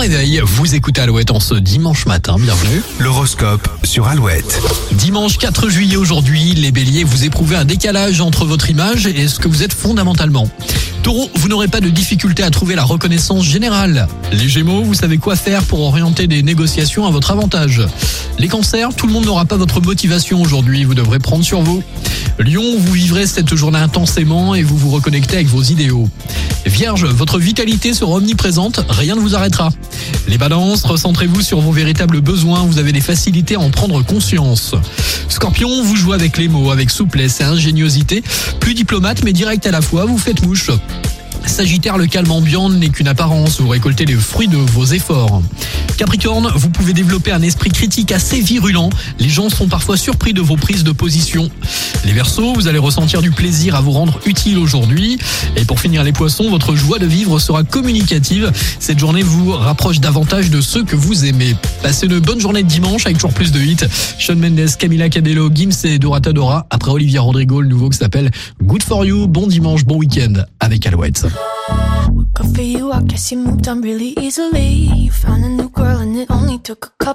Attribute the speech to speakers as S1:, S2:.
S1: réveil, vous écoutez Alouette en ce dimanche matin, bienvenue.
S2: L'horoscope sur Alouette.
S1: Dimanche 4 juillet aujourd'hui, les béliers, vous éprouvez un décalage entre votre image et ce que vous êtes fondamentalement. Taureau, vous n'aurez pas de difficulté à trouver la reconnaissance générale. Les gémeaux, vous savez quoi faire pour orienter des négociations à votre avantage. Les cancers, tout le monde n'aura pas votre motivation aujourd'hui, vous devrez prendre sur vous. Lion, vous vivrez cette journée intensément et vous vous reconnectez avec vos idéaux. Vierge, votre vitalité sera omniprésente, rien ne vous arrêtera. Les balances, recentrez-vous sur vos véritables besoins, vous avez des facilités à en prendre conscience. Scorpion, vous jouez avec les mots, avec souplesse et ingéniosité, plus diplomate mais direct à la fois, vous faites mouche. Sagittaire, le calme ambiant n'est qu'une apparence, vous récoltez les fruits de vos efforts. Capricorne, vous pouvez développer un esprit critique assez virulent, les gens sont parfois surpris de vos prises de position. Les Verseaux, vous allez ressentir du plaisir à vous rendre utile aujourd'hui. Et pour finir les Poissons, votre joie de vivre sera communicative. Cette journée vous rapproche davantage de ceux que vous aimez. Passez une bonne journée de dimanche avec toujours plus de hits. Sean Mendes, Camila Cabello, Gims et Dorata Dora. Après Olivia Rodrigo, le nouveau qui s'appelle Good for You. Bon dimanche, bon week-end avec Alouette.
S3: Good for you, I guess you moved on really easily. You found a new girl and it only took a couple.